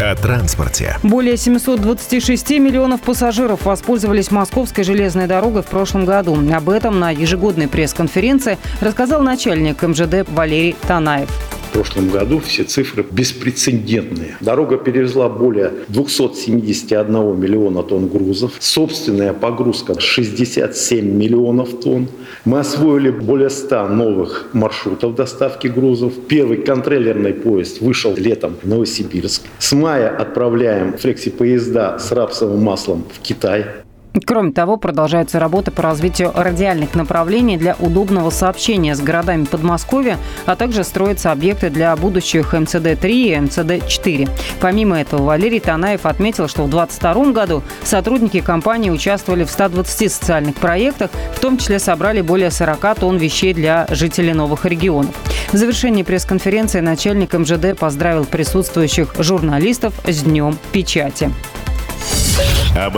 О транспорте. Более 726 миллионов пассажиров воспользовались Московской железной дорогой в прошлом году. Об этом на ежегодной пресс-конференции рассказал начальник МЖД Валерий Танаев. В прошлом году все цифры беспрецедентные. Дорога перевезла более 271 миллиона тонн грузов. Собственная погрузка 67 миллионов тонн. Мы освоили более 100 новых маршрутов доставки грузов. Первый контрейлерный поезд вышел летом в Новосибирск. С мая отправляем флекси-поезда с рапсовым маслом в Китай. Кроме того, продолжаются работы по развитию радиальных направлений для удобного сообщения с городами Подмосковья, а также строятся объекты для будущих МЦД-3 и МЦД-4. Помимо этого, Валерий Танаев отметил, что в 2022 году сотрудники компании участвовали в 120 социальных проектах, в том числе собрали более 40 тонн вещей для жителей новых регионов. В завершении пресс-конференции начальник МЖД поздравил присутствующих журналистов с Днем печати. Об